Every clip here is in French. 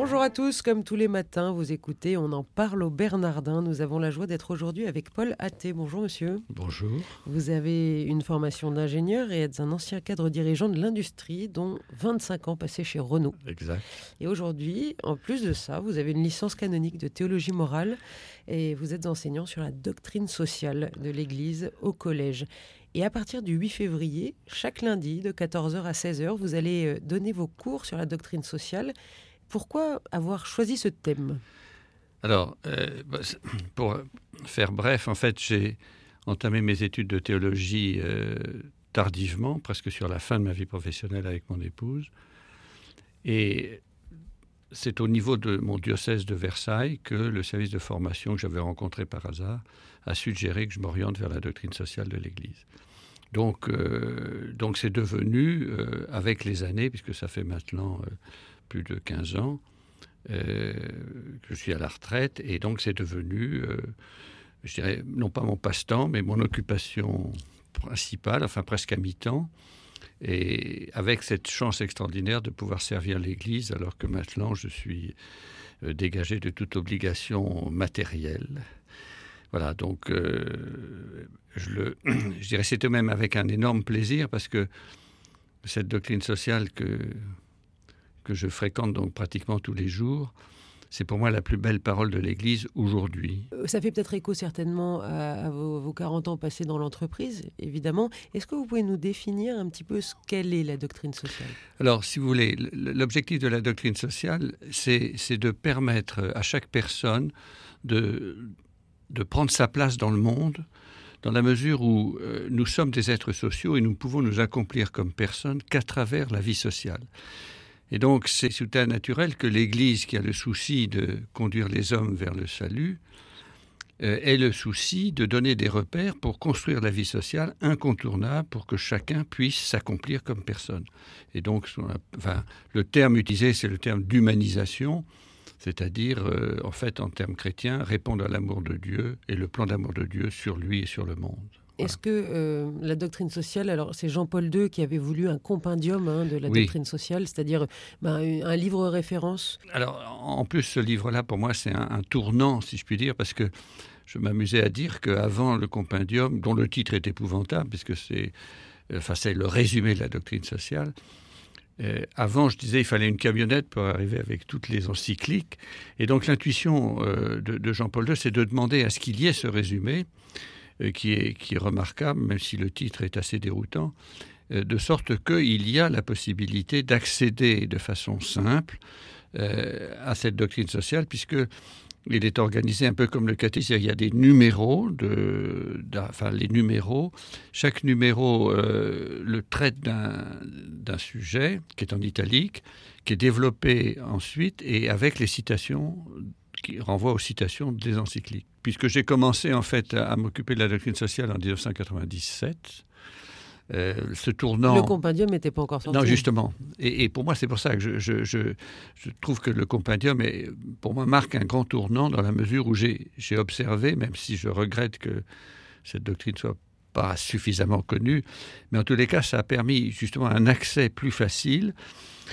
Bonjour à tous, comme tous les matins, vous écoutez On en parle au Bernardin. Nous avons la joie d'être aujourd'hui avec Paul Atté. Bonjour monsieur. Bonjour. Vous avez une formation d'ingénieur et êtes un ancien cadre dirigeant de l'industrie, dont 25 ans passés chez Renault. Exact. Et aujourd'hui, en plus de ça, vous avez une licence canonique de théologie morale et vous êtes enseignant sur la doctrine sociale de l'Église au collège. Et à partir du 8 février, chaque lundi de 14h à 16h, vous allez euh, donner vos cours sur la doctrine sociale pourquoi avoir choisi ce thème? Alors, euh, bah, pour faire bref, en fait, j'ai entamé mes études de théologie euh, tardivement, presque sur la fin de ma vie professionnelle avec mon épouse. Et c'est au niveau de mon diocèse de Versailles que le service de formation que j'avais rencontré par hasard a suggéré que je m'oriente vers la doctrine sociale de l'Église. Donc, euh, donc c'est devenu, avec les années, puisque ça fait maintenant plus de 15 ans. Euh, je suis à la retraite et donc c'est devenu, euh, je dirais, non pas mon passe-temps, mais mon occupation principale, enfin presque à mi-temps. Et avec cette chance extraordinaire de pouvoir servir l'Église alors que maintenant je suis euh, dégagé de toute obligation matérielle. Voilà, donc je, le, je dirais c'est même avec un énorme plaisir parce que cette doctrine sociale que que je fréquente donc pratiquement tous les jours, c'est pour moi la plus belle parole de l'Église aujourd'hui. Euh, ça fait peut-être écho certainement à, vos, 40 ans passés dans l'entreprise, évidemment. Est-ce que vous pouvez nous définir un petit peu ce qu'elle est, la doctrine sociale? Alors, si vous voulez, l'objectif de la doctrine sociale, c'est de permettre à chaque personne de, de prendre sa place dans le monde, dans la mesure où euh, nous sommes des êtres sociaux et nous pouvons nous accomplir comme personnes qu'à travers la vie sociale. Et donc, c'est tout à naturel que l'Église, qui a le souci de conduire les hommes vers le salut, euh, ait le souci de donner des repères pour construire la vie sociale incontournable pour que chacun puisse s'accomplir comme personne. Et donc, le terme utilisé, c'est le terme d'humanisation, c'est-à-dire, euh, en fait, en termes chrétiens, répondre à l'amour de Dieu et le plan d'amour de Dieu sur lui et sur le monde. Est-ce que euh, la doctrine sociale, alors c'est Jean-Paul II qui avait voulu un compendium hein, de la doctrine sociale, c'est-à-dire ben, un livre référence? Alors en plus, ce livre-là, pour moi, c'est un, tournant, si je puis dire, parce que je m'amusais à dire qu'avant le compendium, dont le titre est épouvantable, puisque c'est enfin, le résumé de la doctrine sociale, euh, avant, je disais il fallait une camionnette pour arriver avec toutes les encycliques. Et donc l'intuition euh, de, de Jean-Paul II, c'est de demander à ce qu'il y ait ce résumé qui, est, qui est remarquable, même si le titre est assez déroutant, euh, de sorte qu'il y a la possibilité d'accéder de façon simple euh, à cette doctrine sociale, puisque il est organisé un peu comme le catéchisme. Il y a des numéros, de, enfin les numéros. Chaque numéro le traite d'un sujet qui est en italique, qui est développé ensuite et avec les citations qui renvoie aux citations des encycliques. Puisque j'ai commencé en fait à, m'occuper de la doctrine sociale en 1997, euh, ce tournant. Le compendium n'était pas encore sorti. Non, justement. Et, pour moi, c'est pour ça que je, je, trouve que le compendium, est, pour moi, marque un grand tournant dans la mesure où j'ai observé, même si je regrette que cette doctrine soit suffisamment connue, mais en tous les cas, ça a permis justement un accès plus facile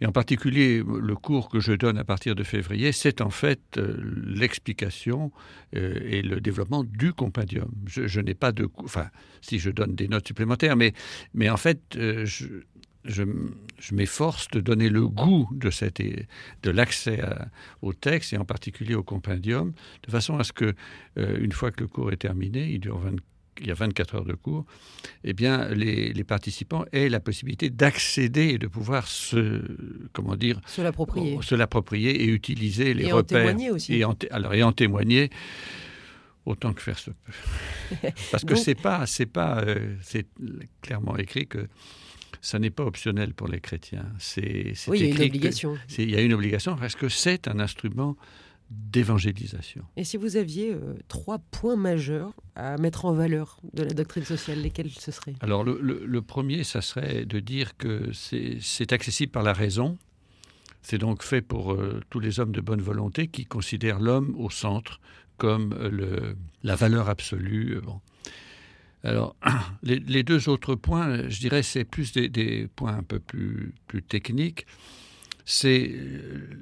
et en particulier, le cours que je donne à partir de février, c'est en fait euh, l'explication euh, et le développement du compendium. Je, n'ai pas de... Enfin, si je donne des notes supplémentaires, mais, mais en fait, euh, je, je, m'efforce de donner le goût de, de l'accès au texte et en particulier au compendium, de façon à ce que, une fois que le cours est terminé, il dure 24 il y a 24 heures de cours, eh bien, les, participants aient la possibilité d'accéder et de pouvoir se, comment dire, se l'approprier, se l'approprier et utiliser les et repères. En témoigner aussi. Et en, alors, et en témoigner autant que faire se peut. Parce que c'est pas, c'est pas, euh, c'est clairement écrit que ça n'est pas optionnel pour les chrétiens. C'est, oui, il y a une obligation. Il y a une obligation parce que c'est un instrument d'évangélisation. Et si vous aviez euh, trois points majeurs à mettre en valeur de la doctrine sociale, lesquels ce seraient? Alors le, premier, ça serait de dire que c'est accessible par la raison. C'est donc fait pour euh, tous les hommes de bonne volonté qui considèrent l'homme au centre comme le, la valeur absolue. Bon. Alors, les, deux autres points, je dirais, c'est plus des, points un peu plus, plus techniques. C'est,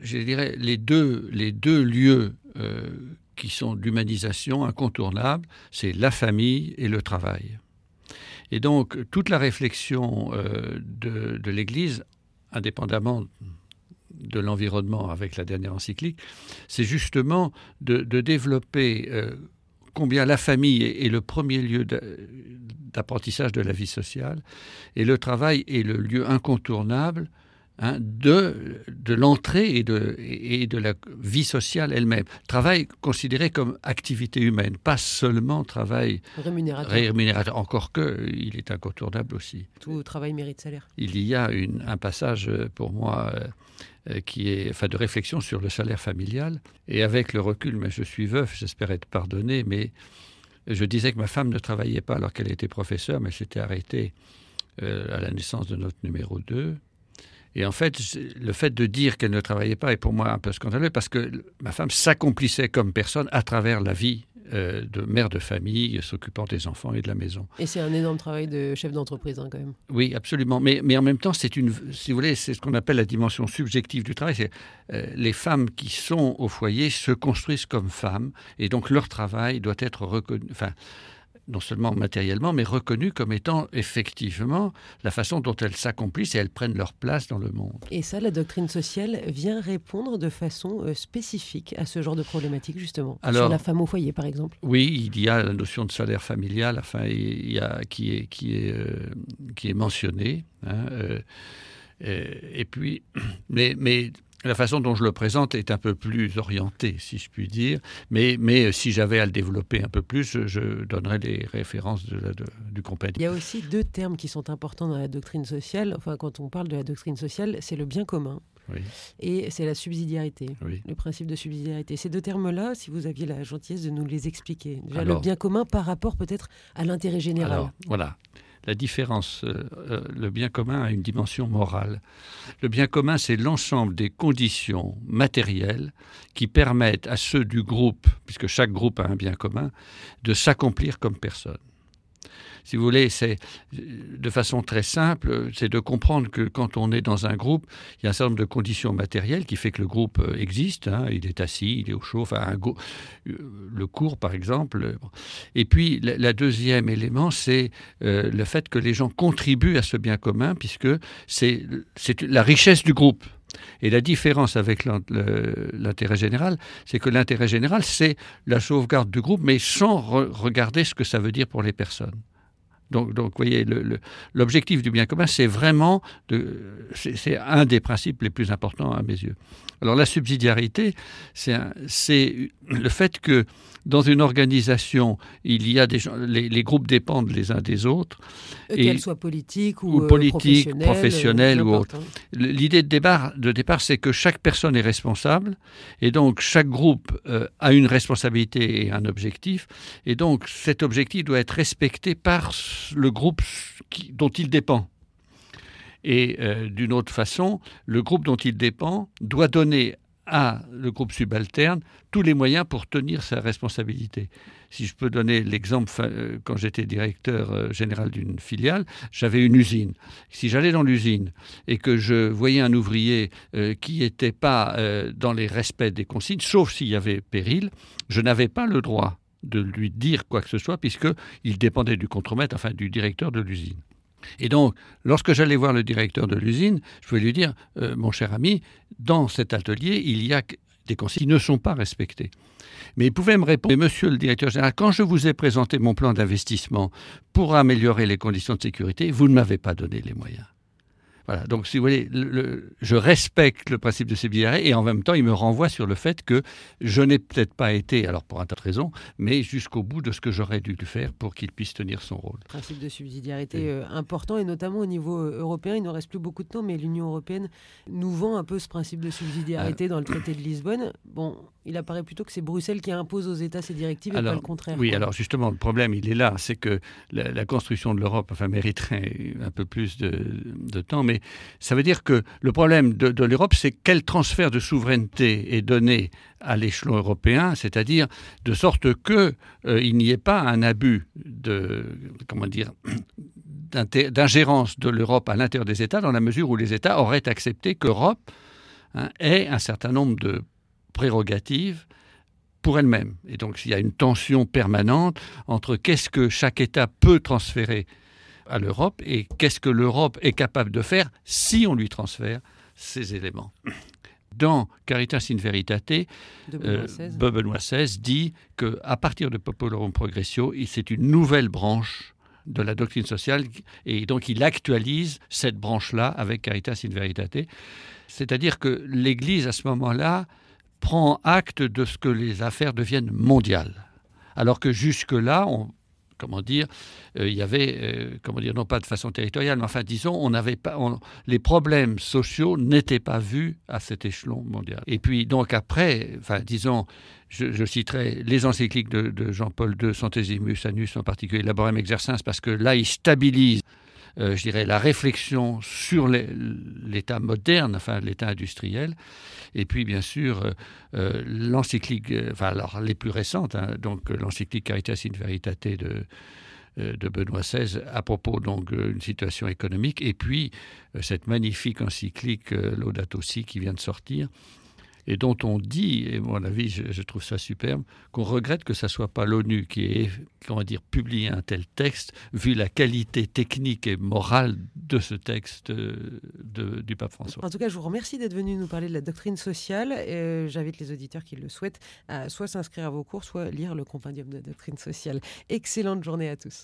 je dirais, les deux, les deux lieux euh, qui sont d'humanisation incontournables, c'est la famille et le travail. Et donc, toute la réflexion euh, de, l'Église, indépendamment de l'environnement avec la dernière encyclique, c'est justement de, développer euh, combien la famille est, le premier lieu d'apprentissage de la vie sociale et le travail est le lieu incontournable hein, de, de l'entrée et de, et de la vie sociale elle-même. Travail considéré comme activité humaine, pas seulement travail rémunérateur. encore que il est incontournable aussi. Tout travail mérite salaire. Il y a une, un passage pour moi euh, euh, qui est, enfin, de réflexion sur le salaire familial. Et avec le recul, mais je suis veuf, j'espère être pardonné, mais je disais que ma femme ne travaillait pas alors qu'elle était professeure, mais s'était arrêtée euh, à la naissance de notre numéro 2. Et en fait, le fait de dire qu'elle ne travaillait pas est pour moi un peu scandaleux parce que ma femme s'accomplissait comme personne à travers la vie euh, de mère de famille s'occupant des enfants et de la maison. Et c'est un énorme travail de chef d'entreprise hein, quand même. Oui, absolument. Mais, mais en même temps, c'est une, si vous voulez, c'est ce qu'on appelle la dimension subjective du travail. C'est euh, les femmes qui sont au foyer se construisent comme femmes et donc leur travail doit être reconnu. Enfin, non seulement matériellement, mais reconnues comme étant effectivement la façon dont elles s'accomplissent et elles prennent leur place dans le monde. Et ça, la doctrine sociale vient répondre de façon euh, spécifique à ce genre de problématique, justement. sur la femme au foyer, par exemple. Oui, il y a la notion de salaire familial enfin, il y a, qui, est, qui, est, euh, qui est mentionnée. Hein, euh, et puis, mais, mais la façon dont je le présente est un peu plus orientée, si je puis dire, mais, mais euh, si j'avais à le développer un peu plus, je donnerais les références de, du compagnie. Il y a aussi deux termes qui sont importants dans la doctrine sociale. Enfin, quand on parle de la doctrine sociale, c'est le bien commun. Et c'est la subsidiarité, le principe de subsidiarité. Ces deux termes-là, si vous aviez la gentillesse de nous les expliquer. Déjà, le bien commun par rapport peut-être à l'intérêt général. Alors, voilà la différence, euh, euh, le bien commun a une dimension morale. Le bien commun, c'est l'ensemble des conditions matérielles qui permettent à ceux du groupe, puisque chaque groupe a un bien commun, de s'accomplir comme personne si vous voulez, c'est de façon très simple, c'est de comprendre que quand on est dans un groupe, il y a un certain nombre de conditions matérielles qui fait que le groupe euh, existe. Hein. il est assis, il est au chaud, enfin, un euh, le cours par exemple. Et puis, la, deuxième élément, c'est euh, le fait que les gens contribuent à ce bien commun, puisque c'est la richesse du groupe. Et la différence avec l'intérêt général, c'est que l'intérêt général, c'est la sauvegarde du groupe, mais sans regarder ce que ça veut dire pour les personnes. Donc, donc, vous voyez, l'objectif du bien commun, c'est vraiment, c'est un des principes les plus importants à mes yeux. Alors, la subsidiarité, c'est le fait que dans une organisation, il y a des gens, les, groupes dépendent les uns des autres. Qu'elles soient politiques ou, ou politiques, professionnelles, ou autres. L'idée de départ, de départ c'est que chaque personne est responsable, et donc chaque groupe euh, a une responsabilité et un objectif, et donc cet objectif doit être respecté par le groupe dont il dépend. Et euh, d'une autre façon, le groupe dont il dépend doit donner à le groupe subalterne tous les moyens pour tenir sa responsabilité. Si je peux donner l'exemple, euh, quand j'étais directeur euh, général d'une filiale, j'avais une usine. Si j'allais dans l'usine et que je voyais un ouvrier qui n'était pas dans les respects des consignes, sauf s'il y avait péril, je n'avais pas le droit de lui dire quoi que ce soit, puisqu'il dépendait du contremaître, enfin du directeur de l'usine. Et donc, lorsque j'allais voir le directeur de l'usine, je pouvais lui dire, euh, mon cher ami, dans cet atelier, il y a des consignes qui ne sont pas respectées. Mais il pouvait me répondre, monsieur le directeur général, quand je vous ai présenté mon plan d'investissement pour améliorer les conditions de sécurité, vous ne m'avez pas donné les moyens. Voilà, donc si vous voulez, je respecte le principe de subsidiarité et en même temps, il me renvoie sur le fait que je n'ai peut-être pas été, alors pour un tas de raisons, mais jusqu'au bout de ce que j'aurais dû faire pour qu'il puisse tenir son rôle. Principe de subsidiarité euh, important et notamment au niveau euh, européen. Il ne reste plus beaucoup de temps, mais l'Union européenne nous vend un peu ce principe de subsidiarité ah. dans le traité de Lisbonne. Bon, il apparaît plutôt que c'est Bruxelles qui impose aux États ces directives et pas le contraire. Oui, alors justement, le problème, il est là, c'est que la, construction de l'Europe enfin, mériterait un peu plus de, de temps. Mais mais ça veut dire que le problème de, l'Europe, c'est quel transfert de souveraineté est donné à l'échelon européen, c'est-à-dire de sorte que euh, il n'y ait pas un abus de comment dire d'ingérence de l'Europe à l'intérieur des États, dans la mesure où les États auraient accepté qu'Europe hein, ait un certain nombre de prérogatives pour elle-même. Et donc il y a une tension permanente entre qu'est-ce que chaque État peut transférer à l'Europe et qu'est-ce que l'Europe est capable de faire si on lui transfère ces éléments. Dans Caritas in Veritate, Benoît XVI euh, dit qu'à partir de Popolorum Progressio, c'est une nouvelle branche de la doctrine sociale et donc il actualise cette branche-là avec Caritas in Veritate. C'est-à-dire que l'Église, à ce moment-là, prend acte de ce que les affaires deviennent mondiales. Alors que jusque-là, on, comment dire, euh, il y avait, euh, comment dire, non pas de façon territoriale, mais enfin, disons, on n'avait pas, les problèmes sociaux n'étaient pas vus à cet échelon mondial. Et puis, donc après, enfin, disons, je, citerai les encycliques de, Jean-Paul II, Centesimus Annus en particulier, Laborem Exercens, parce que là, il stabilise euh, je dirais, la réflexion sur l'État moderne, enfin l'État industriel, et puis bien sûr euh, euh, l'encyclique, enfin alors les plus récentes, hein, donc l'encyclique Caritas in Veritate de de Benoît XVI à propos donc d'une situation économique. Et puis cette magnifique encyclique Laudato Si qui vient de sortir et dont on dit, et à mon avis, je, trouve ça superbe, qu'on regrette que ce ne soit pas l'ONU qui ait comment dire, publié un tel texte, vu la qualité technique et morale de ce texte euh, du pape François. En tout cas, je vous remercie d'être venu nous parler de la doctrine sociale. Euh, j'invite les auditeurs qui le souhaitent à soit s'inscrire à vos cours, soit lire le compendium de doctrine sociale. Excellente journée à tous.